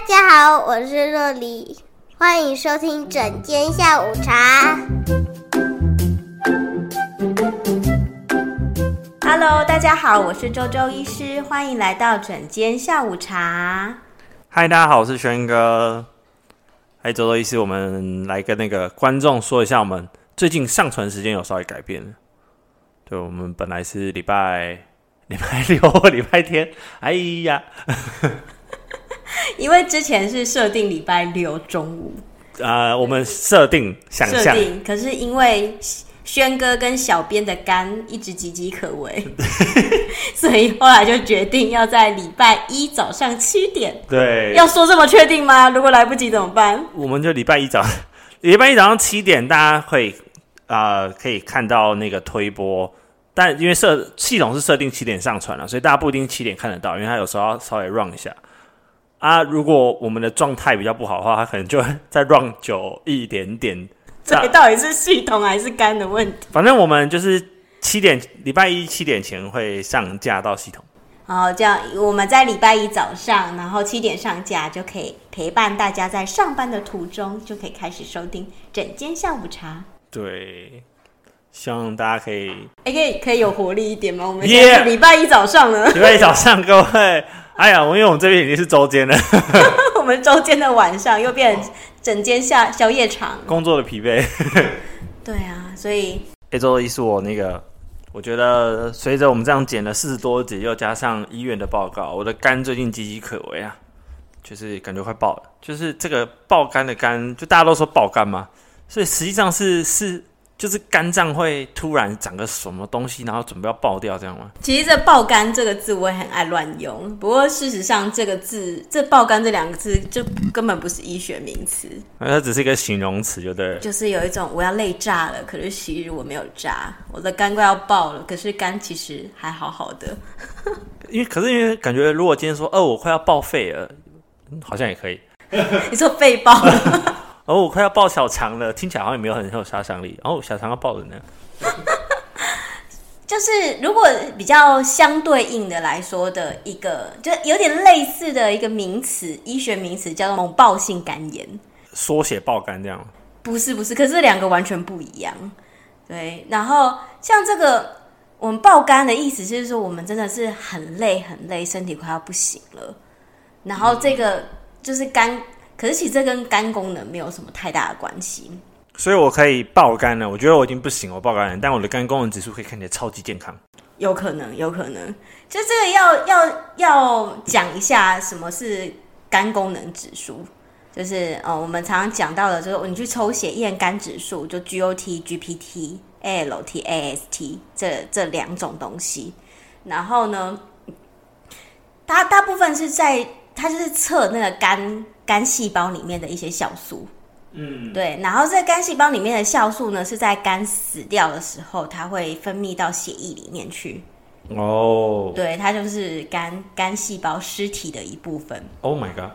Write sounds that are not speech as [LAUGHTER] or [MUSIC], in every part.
大家好，我是若黎，欢迎收听整间下午茶。Hello，大家好，我是周周医师，欢迎来到整间下午茶。嗨，大家好，我是轩哥。嗨，周周医师，我们来跟那个观众说一下，我们最近上传时间有稍微改变了。对，我们本来是礼拜礼拜六或礼拜天，哎呀。[LAUGHS] 因为之前是设定礼拜六中午，呃，我们设定想象，可是因为轩哥跟小编的肝一直岌岌可危，[LAUGHS] 所以后来就决定要在礼拜一早上七点。对，要说这么确定吗？如果来不及怎么办？我们就礼拜一早，[LAUGHS] 礼拜一早上七点，大家会啊、呃、可以看到那个推播，但因为设系统是设定七点上传了，所以大家不一定七点看得到，因为它有时候要稍微 run 一下。啊，如果我们的状态比较不好的话，它可能就会 [LAUGHS] 再 run 久一点点。这到底是系统还是肝的问题？反正我们就是七点，礼拜一七点前会上架到系统。哦，这样我们在礼拜一早上，然后七点上架，就可以陪伴大家在上班的途中，就可以开始收听整间下午茶。对，希望大家可以，哎、欸，可以可以有活力一点吗？我们现在是礼拜一早上呢，礼拜一早上，各位。哎呀，我因为我们这边已经是周间了，[LAUGHS] 我们周间的晚上又变成整间下宵夜场，工作的疲惫。[LAUGHS] 对啊，所以这周的意思我那个，我觉得随着我们这样减了四十多集，又加上医院的报告，我的肝最近岌岌可危啊，就是感觉快爆了，就是这个爆肝的肝，就大家都说爆肝嘛，所以实际上是是。就是肝脏会突然长个什么东西，然后准备要爆掉，这样吗？其实这“爆肝”这个字我也很爱乱用，不过事实上这个字，这“爆肝”这两个字就根本不是医学名词，它只是一个形容词，就对了。就是有一种我要累炸了，可是其实我没有炸，我的肝快要爆了，可是肝其实还好好的。[LAUGHS] 因为可是因为感觉，如果今天说哦，我快要报废了，好像也可以。[LAUGHS] 你说肺爆了？哦，我快要爆小肠了，听起来好像也没有很有杀伤力。哦，小肠要爆了呢。[LAUGHS] 就是如果比较相对应的来说的一个，就有点类似的一个名词，医学名词叫做猛爆性肝炎，缩写爆肝这样？不是不是，可是两个完全不一样。对，然后像这个我们爆肝的意思就是说，我们真的是很累很累，身体快要不行了。然后这个就是肝。可是其实这跟肝功能没有什么太大的关系，所以我可以爆肝了。我觉得我已经不行，我爆肝了，但我的肝功能指数可以看起来超级健康。有可能，有可能。就这个要要要讲一下什么是肝功能指数，就是呃，我们常常讲到的，就是你去抽血验肝指数，就 GOT、GPT、ALT、AST 这这两种东西。然后呢，大大部分是在它就是测那个肝。肝细胞里面的一些酵素，嗯，对，然后这肝细胞里面的酵素呢，是在肝死掉的时候，它会分泌到血液里面去。哦，对，它就是肝肝细胞尸体的一部分。Oh my god！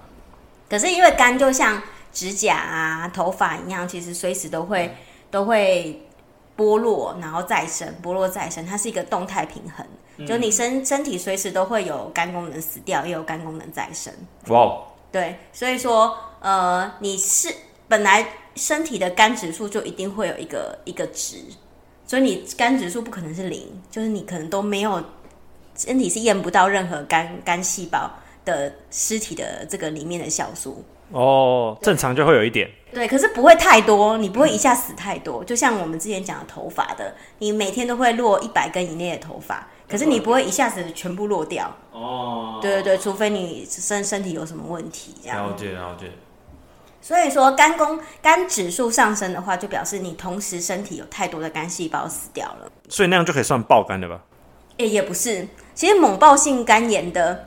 可是因为肝就像指甲啊、头发一样，其实随时都会、嗯、都会剥落，然后再生，剥落再生，它是一个动态平衡。嗯、就你身身体随时都会有肝功能死掉，也有肝功能再生。哇！对，所以说，呃，你是本来身体的肝指数就一定会有一个一个值，所以你肝指数不可能是零，就是你可能都没有，身体是验不到任何肝肝细胞的尸体的这个里面的酵素。哦，正常就会有一点。对，可是不会太多，你不会一下死太多，就像我们之前讲的头发的，你每天都会落一百根以内的头发。可是你不会一下子全部落掉哦，对对对，除非你身身体有什么问题这样。了解了解。所以说肝功肝指数上升的话，就表示你同时身体有太多的肝细胞死掉了。所以那样就可以算爆肝的吧？也也不是，其实猛爆性肝炎的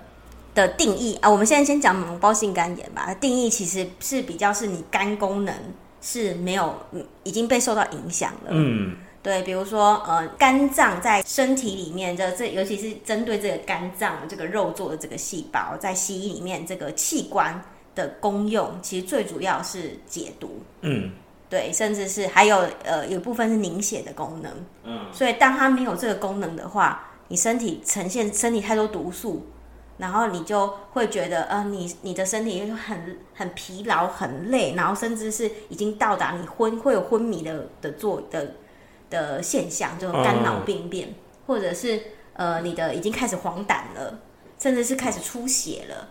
的定义啊，我们现在先讲猛爆性肝炎吧。定义其实是比较是你肝功能是没有已经被受到影响了。嗯。对，比如说，呃，肝脏在身体里面的这，尤其是针对这个肝脏这个肉做的这个细胞，在西医里面这个器官的功用，其实最主要是解毒。嗯，对，甚至是还有呃，有部分是凝血的功能。嗯，所以当它没有这个功能的话，你身体呈现身体太多毒素，然后你就会觉得，呃，你你的身体很很疲劳、很累，然后甚至是已经到达你昏会有昏迷的的做的的现象，就肝脑病变，嗯、或者是呃你的已经开始黄疸了，甚至是开始出血了。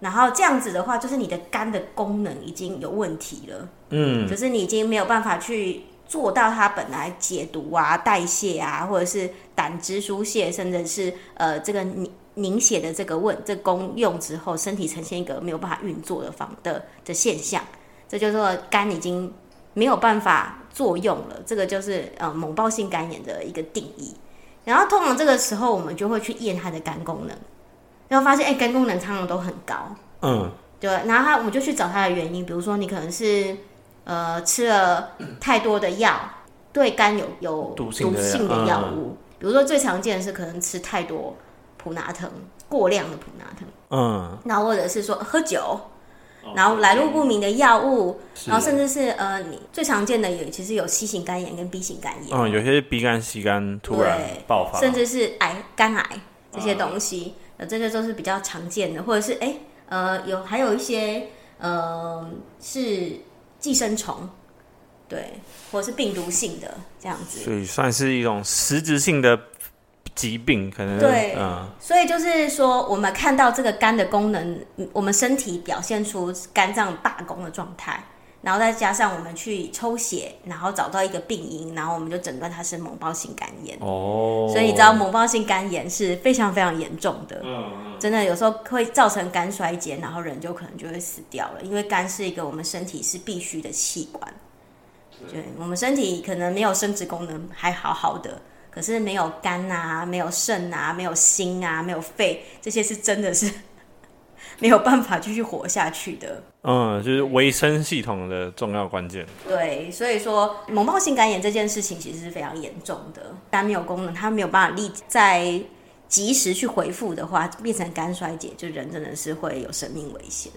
然后这样子的话，就是你的肝的功能已经有问题了，嗯，就是你已经没有办法去做到它本来解毒啊、代谢啊，或者是胆汁疏泄，甚至是呃这个凝凝血的这个问这个、功用之后，身体呈现一个没有办法运作的方的的现象，这就是说肝已经没有办法作用了，这个就是呃猛暴性肝炎的一个定义。然后通常这个时候，我们就会去验它的肝功能。然后发现，哎，肝功能常常都很高。嗯，对。然后他，我们就去找他的原因，比如说你可能是，呃，吃了太多的药，对肝有有毒性的药物。嗯、比如说最常见的是可能吃太多普拿疼，过量的普拿疼。嗯。然后或者是说喝酒，然后来路不明的药物，然后甚至是呃，你最常见的有其实有 C 型肝炎跟 B 型肝炎。嗯，有些是 B 肝、C 肝突然爆发，甚至是癌、肝癌这些东西。呃这些都是比较常见的，或者是哎，呃，有还有一些呃是寄生虫，对，或者是病毒性的这样子，所以算是一种实质性的疾病，可能对，嗯，所以就是说，我们看到这个肝的功能，我们身体表现出肝脏罢工的状态。然后再加上我们去抽血，然后找到一个病因，然后我们就诊断它是猛暴性肝炎。哦，所以你知道猛暴性肝炎是非常非常严重的，嗯，真的有时候会造成肝衰竭，然后人就可能就会死掉了。因为肝是一个我们身体是必须的器官，对，我们身体可能没有生殖功能还好好的，可是没有肝啊，没有肾啊，没有心啊，没有肺，这些是真的是。[LAUGHS] 没有办法继续活下去的，嗯，就是维生系统的重要关键。对，所以说猛暴性肝炎这件事情其实是非常严重的，肝没有功能，它没有办法立在及时去回复的话，变成肝衰竭，就人真的是会有生命危险。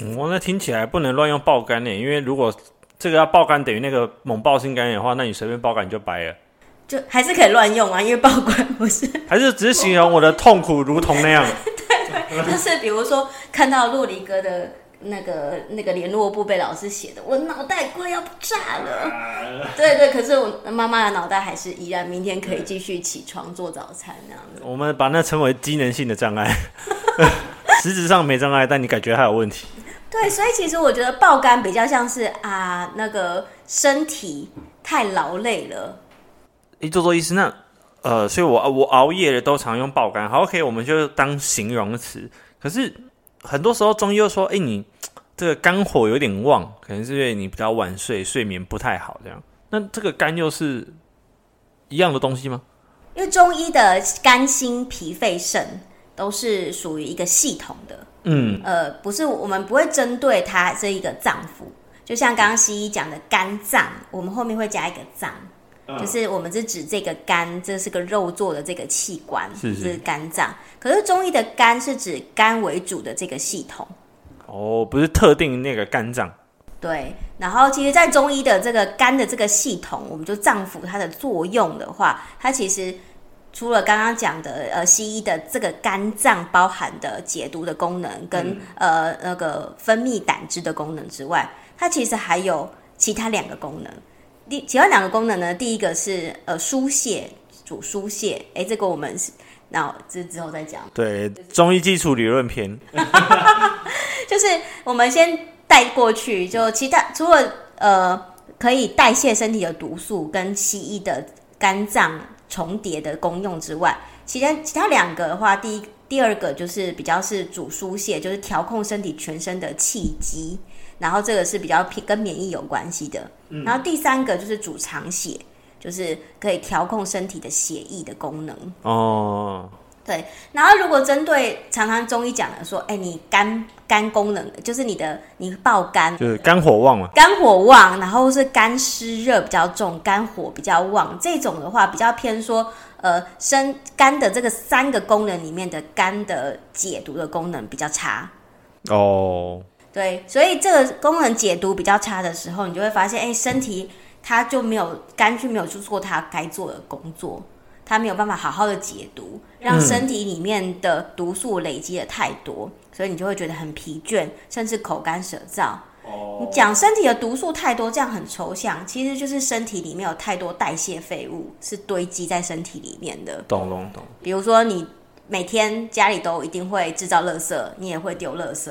嗯，那听起来不能乱用爆肝呢，因为如果这个要爆肝等于那个猛爆性肝炎的话，那你随便爆肝你就白了，就还是可以乱用啊，因为爆肝不是，[LAUGHS] 还是只是形容我的痛苦如同那样。[LAUGHS] 对对就是比如说看到洛黎哥的那个那个联络簿被老师写的，我脑袋快要炸了。对对，可是我妈妈的脑袋还是依然，明天可以继续起床做早餐那样子。我们把那称为机能性的障碍，[LAUGHS] 实质上没障碍，但你感觉还有问题。对，所以其实我觉得爆肝比较像是啊，那个身体太劳累了。一做做医师那。呃，所以我我熬夜的都常用爆肝，好，OK，我们就当形容词。可是很多时候中医又说，哎、欸，你 [TSK] 这个肝火有点旺，可能是因为你比较晚睡，睡眠不太好，这样。那这个肝又是一样的东西吗？因为中医的肝、心、脾、肺、肾都是属于一个系统的，嗯，呃，不是我们不会针对它这一个脏腑，就像刚刚西医讲的肝脏，我们后面会加一个脏。就是我们是指这个肝，这是个肉做的这个器官，是，是，是肝脏。可是中医的肝是指肝为主的这个系统。哦，不是特定那个肝脏。对，然后其实，在中医的这个肝的这个系统，我们就脏腑它的作用的话，它其实除了刚刚讲的呃西医的这个肝脏包含的解毒的功能跟、嗯、呃那个分泌胆汁的功能之外，它其实还有其他两个功能。第其他两个功能呢？第一个是呃疏泄，主疏泄。哎，这个我们是那这之后再讲。对，中医基础理论篇 [LAUGHS] [LAUGHS] 就是我们先带过去。就其他除了呃可以代谢身体的毒素跟西医的肝脏重叠的功用之外，其他其他两个的话，第一第二个就是比较是主疏泄，就是调控身体全身的气机。然后这个是比较偏跟免疫有关系的，嗯、然后第三个就是主藏血，就是可以调控身体的血液的功能。哦，对。然后如果针对常常中医讲的说，哎，你肝肝功能就是你的你爆肝，就是肝火旺嘛，肝火旺，然后是肝湿热比较重，肝火比较旺，这种的话比较偏说，呃，生肝的这个三个功能里面的肝的解毒的功能比较差。哦。对，所以这个功能解读比较差的时候，你就会发现，哎，身体它就没有肝，就没有去做它该做的工作，它没有办法好好的解毒，让身体里面的毒素累积的太多，嗯、所以你就会觉得很疲倦，甚至口干舌燥。哦，你讲身体的毒素太多，这样很抽象，其实就是身体里面有太多代谢废物是堆积在身体里面的。懂懂懂。比如说你每天家里都一定会制造垃圾，你也会丢垃圾，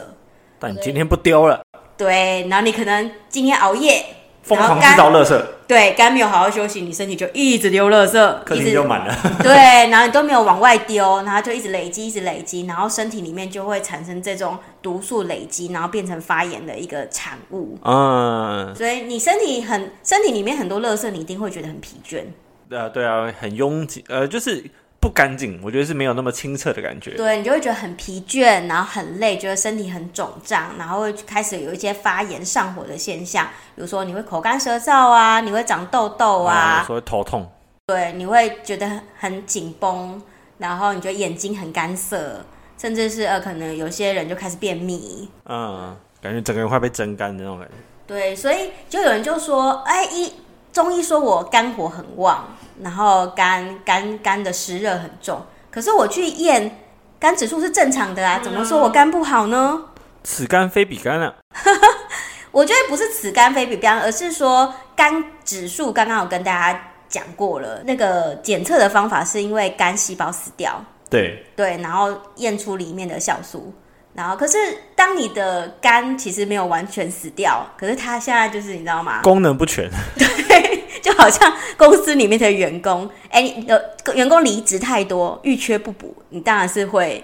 但你今天不丢了。对，然后你可能今天熬夜。疯狂制造垃圾，对，肝没有好好休息，你身体就一直丢垃圾，客厅就满了。[LAUGHS] 对，然后你都没有往外丢，然后就一直累积，一直累积，然后身体里面就会产生这种毒素累积，然后变成发炎的一个产物。嗯，所以你身体很身体里面很多垃圾，你一定会觉得很疲倦。对啊，对啊，很拥挤，呃，就是。不干净，我觉得是没有那么清澈的感觉。对，你就会觉得很疲倦，然后很累，觉得身体很肿胀，然后会开始有一些发炎上火的现象。比如说，你会口干舌燥啊，你会长痘痘啊，有时候会头痛。对，你会觉得很紧绷，然后你觉得眼睛很干涩，甚至是呃，可能有些人就开始便秘。嗯，感觉整个人快被蒸干的那种感觉。对，所以就有人就说，哎，一中医说我肝火很旺。然后肝肝肝的湿热很重，可是我去验肝指数是正常的啊，怎么说我肝不好呢？此肝非彼肝啊！[LAUGHS] 我觉得不是此肝非彼肝，而是说肝指数刚刚有跟大家讲过了，那个检测的方法是因为肝细胞死掉，对对，然后验出里面的酵素，然后可是当你的肝其实没有完全死掉，可是它现在就是你知道吗？功能不全，[LAUGHS] 对。[LAUGHS] 就好像公司里面的员工，哎、欸，有员工离职太多，遇缺不补，你当然是会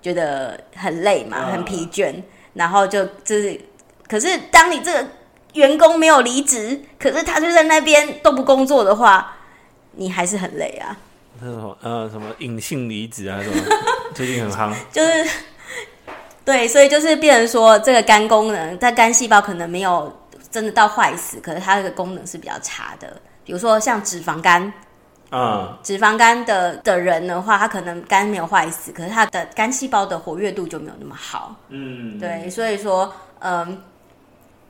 觉得很累嘛，很疲倦，然后就就是，可是当你这个员工没有离职，可是他就在那边都不工作的话，你还是很累啊。那什么呃，什么隐性离职啊，什么 [LAUGHS] 最近很夯，就是对，所以就是变成说，这个肝功能，它肝细胞可能没有。真的到坏死，可是它这个功能是比较差的。比如说像脂肪肝，嗯，脂肪肝的的人的话，他可能肝没有坏死，可是他的肝细胞的活跃度就没有那么好。嗯，对，所以说，嗯，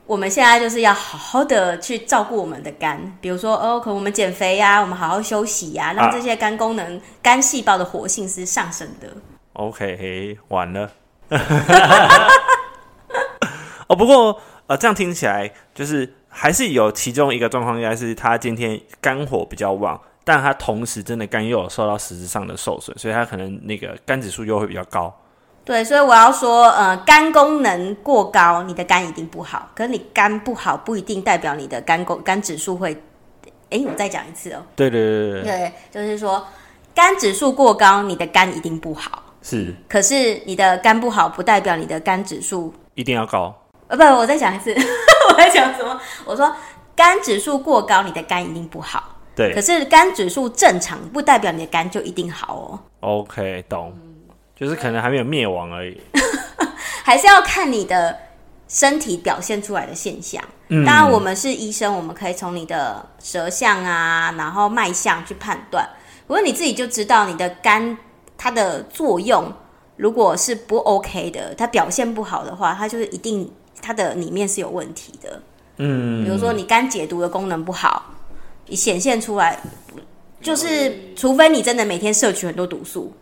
我们现在就是要好好的去照顾我们的肝，比如说，哦，可能我们减肥呀、啊，我们好好休息呀、啊，让这些肝功能、啊、肝细胞的活性是上升的。OK，完了。[LAUGHS] 哦，不过。呃，这样听起来就是还是有其中一个状况，应该是他今天肝火比较旺，但他同时真的肝又有受到实质上的受损，所以他可能那个肝指数又会比较高。对，所以我要说，呃，肝功能过高，你的肝一定不好。可是你肝不好，不一定代表你的肝功肝指数会。哎，我再讲一次哦。对对对对。对，就是说肝指数过高，你的肝一定不好。是。可是你的肝不好，不代表你的肝指数一定要高。呃，不，我再讲一次，[LAUGHS] 我在讲什么？我说肝指数过高，你的肝一定不好。对，可是肝指数正常，不代表你的肝就一定好哦。OK，懂，就是可能还没有灭亡而已。[LAUGHS] 还是要看你的身体表现出来的现象。嗯，当然，我们是医生，我们可以从你的舌象啊，然后脉象去判断。不过你自己就知道你的肝它的作用，如果是不 OK 的，它表现不好的话，它就是一定。它的里面是有问题的，嗯，比如说你肝解毒的功能不好，你显现出来，就是除非你真的每天摄取很多毒素，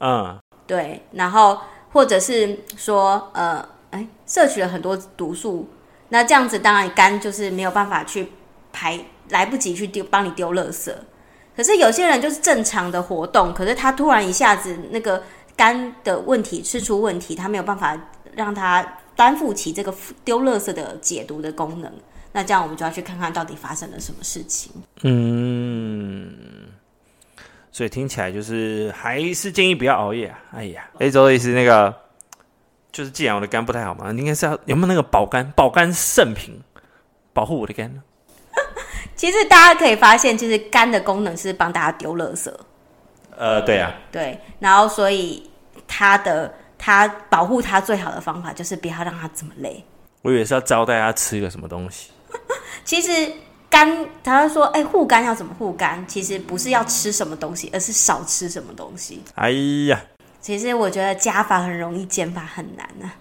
嗯，对，然后或者是说，呃，哎，摄取了很多毒素，那这样子当然肝就是没有办法去排，来不及去丢，帮你丢垃圾。可是有些人就是正常的活动，可是他突然一下子那个肝的问题吃出问题，他没有办法让他。担负起这个丢垃圾的解毒的功能，那这样我们就要去看看到底发生了什么事情。嗯，所以听起来就是还是建议不要熬夜啊。哎呀，哎，周医师，那个就是既然我的肝不太好嘛，应该是要有没有那个保肝保肝圣品保护我的肝呢？其实大家可以发现，其实肝的功能是帮大家丢垃圾。呃，对啊，对，然后所以它的。他保护他最好的方法就是不要让他这么累。我以为是要招待他吃个什么东西。[LAUGHS] 其实肝，他说：“哎、欸，护肝要怎么护肝？其实不是要吃什么东西，而是少吃什么东西。”哎呀，其实我觉得加法很容易，减法很难啊。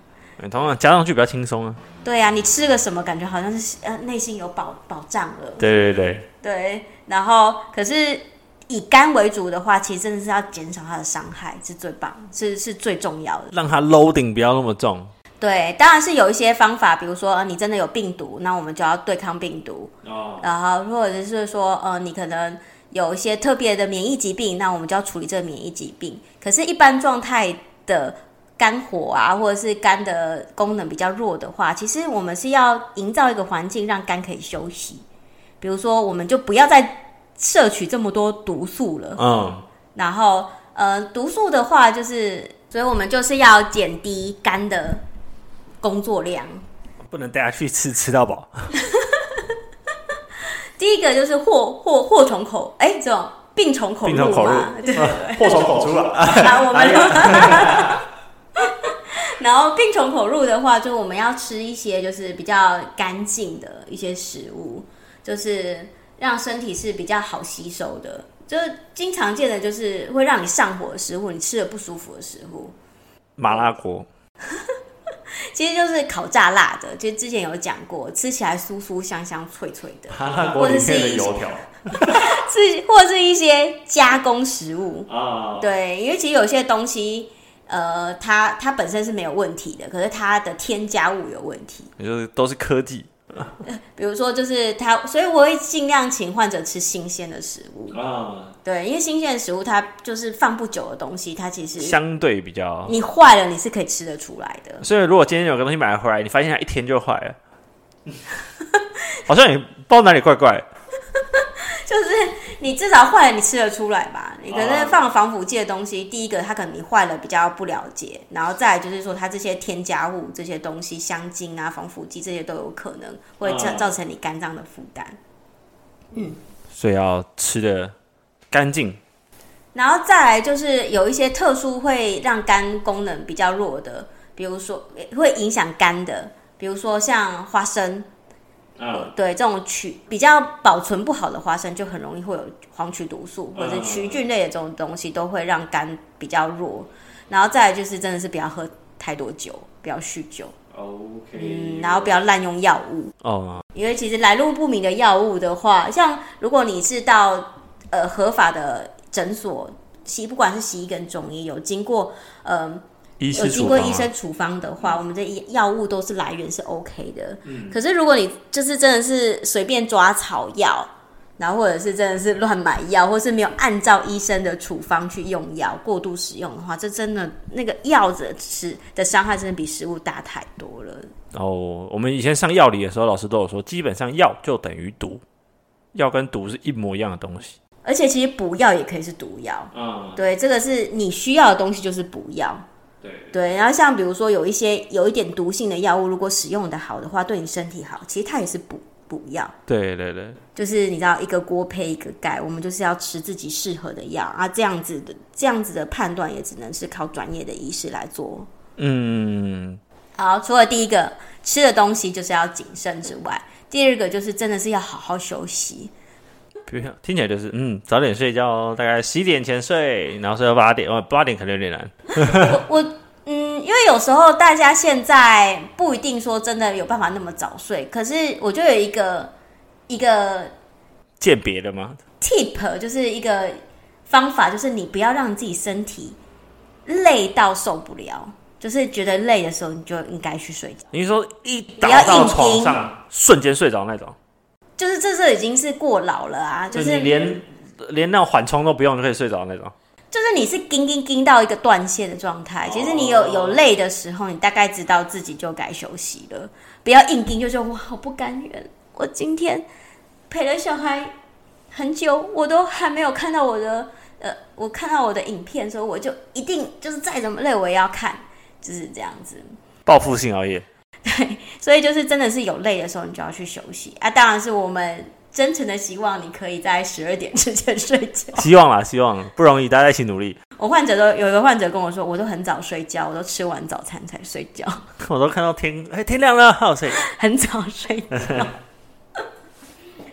同样加上去比较轻松啊。对啊，你吃个什么，感觉好像是呃内心有保保障了。对对对。对，然后可是。以肝为主的话，其实真的是要减少它的伤害，是最棒，是是最重要的。让它 loading 不要那么重。对，当然是有一些方法，比如说，呃，你真的有病毒，那我们就要对抗病毒。哦。然后或者是说，呃，你可能有一些特别的免疫疾病，那我们就要处理这个免疫疾病。可是，一般状态的肝火啊，或者是肝的功能比较弱的话，其实我们是要营造一个环境，让肝可以休息。比如说，我们就不要再摄取这么多毒素了。嗯。然后，呃，毒素的话，就是，所以我们就是要减低肝的工作量。不能带他去吃吃到饱。第一个就是祸祸祸从口，哎，这种病从口入嘛，对，[LAUGHS] 祸从口出了。啊，我们。[LAUGHS] [LAUGHS] 然后病从口入的话，就我们要吃一些就是比较干净的一些食物，就是让身体是比较好吸收的。就是经常见的，就是会让你上火的食物，你吃了不舒服的食物，麻辣锅，[LAUGHS] 其实就是烤炸辣的。就之前有讲过，吃起来酥酥香香脆脆的，麻辣锅里面的油条，[LAUGHS] 是或是一些加工食物啊。对，因为其实有些东西。呃，它它本身是没有问题的，可是它的添加物有问题，也就是都是科技。[LAUGHS] 比如说，就是他，所以我会尽量请患者吃新鲜的食物啊。对，因为新鲜的食物它就是放不久的东西，它其实相对比较，你坏了你是可以吃得出来的。所以如果今天有个东西买回来，你发现它一天就坏了，[LAUGHS] 好像也不知道哪里怪怪。[LAUGHS] 就是你至少坏了，你吃得出来吧？你可能放防腐剂的东西，第一个它可能你坏了比较不了解，然后再来就是说它这些添加物这些东西，香精啊、防腐剂这些都有可能会造造成你肝脏的负担。嗯，所以要吃的干净。然后再来就是有一些特殊会让肝功能比较弱的，比如说会影响肝的，比如说像花生。嗯、对，这种曲比较保存不好的花生，就很容易会有黄曲毒素，或者是曲菌类的这种东西，都会让肝比较弱。然后再来就是，真的是不要喝太多酒，不要酗酒。OK。嗯，然后不要滥用药物。哦。因为其实来路不明的药物的话，像如果你是到呃合法的诊所，西不管是西医跟中医，有经过呃。有经过医生处方的话，我们这药物都是来源是 OK 的。嗯。可是如果你就是真的是随便抓草药，然后或者是真的是乱买药，或是没有按照医生的处方去用药，过度使用的话，这真的那个药的吃的伤害真的比食物大太多了。哦，我们以前上药理的时候，老师都有说，基本上药就等于毒，药跟毒是一模一样的东西。而且其实补药也可以是毒药。嗯。对，这个是你需要的东西就是补药。对，对，然后像比如说有一些有一点毒性的药物，如果使用的好的话，对你身体好，其实它也是补补药。对对对，就是你知道一个锅配一个盖，我们就是要吃自己适合的药啊，这样子的这样子的判断也只能是靠专业的医师来做。嗯，好，除了第一个吃的东西就是要谨慎之外，第二个就是真的是要好好休息。听起来就是嗯，早点睡觉哦，大概十一点前睡，然后睡到八点，哦，八点可能有点难。我我嗯，因为有时候大家现在不一定说真的有办法那么早睡，可是我就有一个一个鉴别的吗？Tip 就是一个方法，就是你不要让自己身体累到受不了，就是觉得累的时候，你就应该去睡觉。你说一倒到床上瞬间睡着那种。就是这这已经是过劳了啊！就是你连连那种缓冲都不用就可以睡着那种。就是你是叮叮叮到一个断线的状态。其实你有有累的时候，你大概知道自己就该休息了，不要硬盯，就说我好不甘愿。我今天陪了小孩很久，我都还没有看到我的呃，我看到我的影片的时候，我就一定就是再怎么累我也要看，就是这样子。报复性熬夜。[LAUGHS] 对，所以就是真的是有累的时候，你就要去休息啊！当然是我们真诚的希望你可以在十二点之前睡觉。希望啦，希望不容易，大家一起努力。我患者都有一个患者跟我说，我都很早睡觉，我都吃完早餐才睡觉。[LAUGHS] 我都看到天，哎，天亮了，好睡，[LAUGHS] 很早睡觉。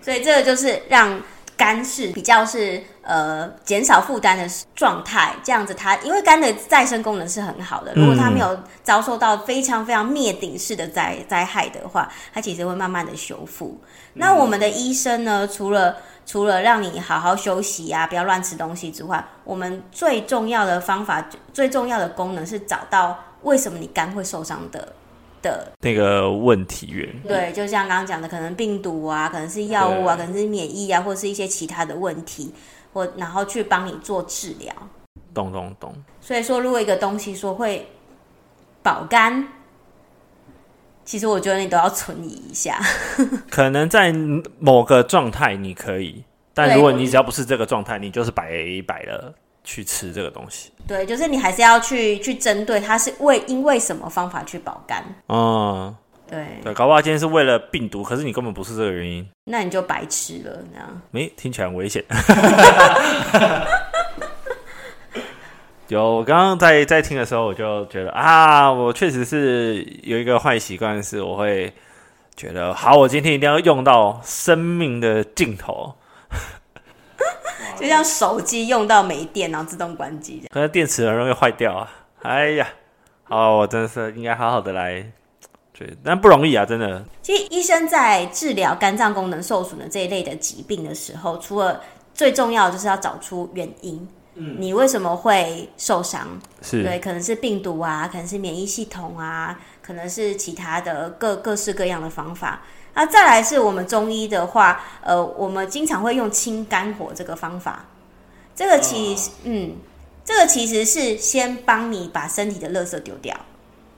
所以这个就是让肝是比较是呃减少负担的状态，这样子它因为肝的再生功能是很好的，如果它没有遭受到非常非常灭顶式的灾灾害的话，它其实会慢慢的修复。那我们的医生呢，除了除了让你好好休息啊，不要乱吃东西之外，我们最重要的方法，最重要的功能是找到为什么你肝会受伤的的那个问题源。对，就像刚刚讲的，可能病毒啊，可能是药物啊，可能是免疫啊，或是一些其他的问题，或然后去帮你做治疗。懂懂懂。所以说，如果一个东西说会保肝。其实我觉得你都要存疑一下，[LAUGHS] 可能在某个状态你可以，但如果你只要不是这个状态，你就是白白的去吃这个东西。对，就是你还是要去去针对它是为因为什么方法去保肝。嗯，对对，搞不好今天是为了病毒，可是你根本不是这个原因，那你就白吃了，这样。没听起来很危险。[LAUGHS] 有，我刚刚在在听的时候，我就觉得啊，我确实是有一个坏习惯，是我会觉得，好，我今天一定要用到生命的尽头，就像手机用到没电，然后自动关机，可是电池很容易坏掉啊！哎呀，好，我真的是应该好好的来，对，但不容易啊，真的。其实医生在治疗肝脏功能受损的这一类的疾病的时候，除了最重要的就是要找出原因。你为什么会受伤？是对，可能是病毒啊，可能是免疫系统啊，可能是其他的各各式各样的方法。那再来是我们中医的话，呃，我们经常会用清肝火这个方法。这个其实，哦、嗯，这个其实是先帮你把身体的垃圾丢掉。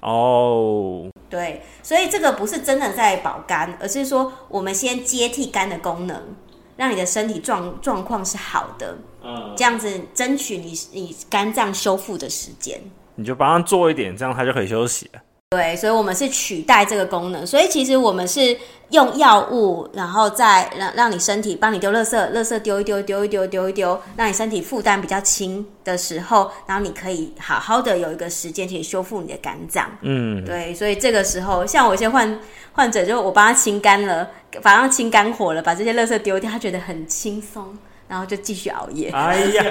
哦，对，所以这个不是真的在保肝，而是说我们先接替肝的功能。让你的身体状状况是好的，嗯，这样子争取你你肝脏修复的时间，你就帮他做一点，这样他就可以休息了。对，所以，我们是取代这个功能。所以，其实我们是用药物，然后再让让你身体帮你丢垃圾，垃圾丢一丢，丢一丢，丢一丢，让你身体负担比较轻的时候，然后你可以好好的有一个时间去修复你的肝脏。嗯，对。所以这个时候，像我一些患患者，就我帮他清肝了，帮他清肝火了，把这些垃圾丢掉，他觉得很轻松，然后就继续熬夜。哎呀，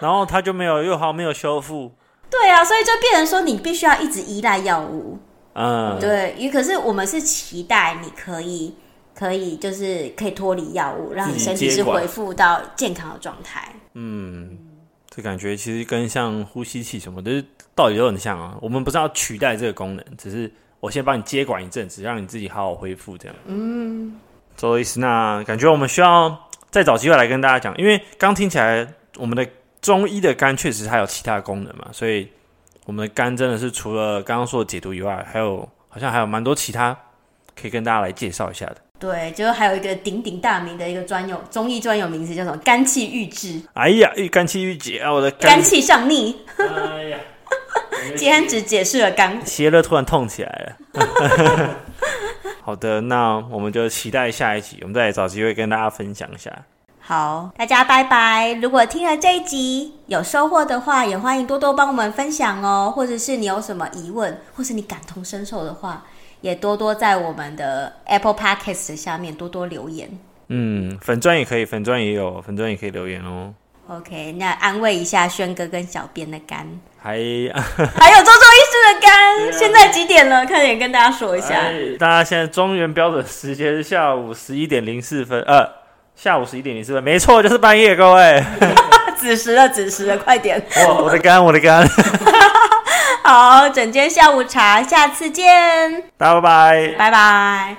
然后他就没有又好没有修复。对啊，所以就变成说，你必须要一直依赖药物。嗯，对，也可是我们是期待你可以，可以就是可以脱离药物，让你身体是恢复到健康的状态。嗯，这感觉其实跟像呼吸器什么的道理都很像啊。我们不是要取代这个功能，只是我先帮你接管一阵子，让你自己好好恢复这样。嗯，周医师，那感觉我们需要再找机会来跟大家讲，因为刚听起来我们的。中医的肝确实还有其他功能嘛，所以我们的肝真的是除了刚刚说的解毒以外，还有好像还有蛮多其他可以跟大家来介绍一下的。对，就是还有一个鼎鼎大名的一个专有中医专有名词叫什么肝气郁滞。哎呀，肝气郁结啊，我的肝气上逆。哎呀，今天只解释了肝，邪乐突然痛起来了。[LAUGHS] 好的，那我们就期待下一集，我们再找机会跟大家分享一下。好，大家拜拜。如果听了这一集有收获的话，也欢迎多多帮我们分享哦。或者是你有什么疑问，或是你感同身受的话，也多多在我们的 Apple Podcast 下面多多留言。嗯，粉钻也可以，粉钻也有，粉钻也可以留言哦。OK，那安慰一下轩哥跟小编的肝，还 [LAUGHS] 还有周周医师的肝，现在几点了？快点跟大家说一下。大家现在中原标准时间是下午十一点零四分，呃。下午十一点零四分，没错，就是半夜，各位。[LAUGHS] 子时了，子时了，快点！我 [LAUGHS] 我的肝，我的肝。[LAUGHS] 好，整间下午茶，下次见。大家拜拜，拜拜。